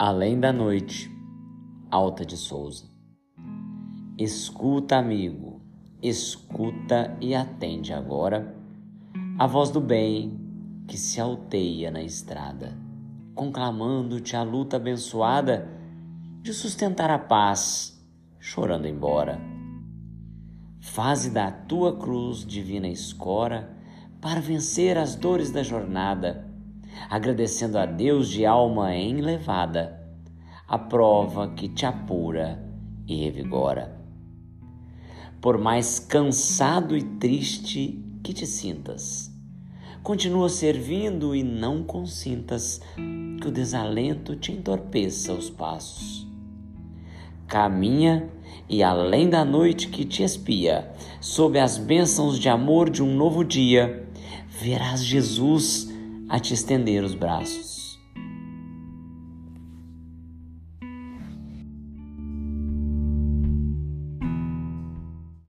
Além da noite, Alta de Souza. Escuta, amigo, escuta e atende agora a voz do bem que se alteia na estrada, conclamando-te a luta abençoada de sustentar a paz, chorando embora. Faze da tua cruz divina escora para vencer as dores da jornada agradecendo a Deus de alma enlevada, a prova que te apura e revigora. Por mais cansado e triste que te sintas, continua servindo e não consintas que o desalento te entorpeça os passos. Caminha e além da noite que te espia, sob as bênçãos de amor de um novo dia, verás Jesus a te estender os braços.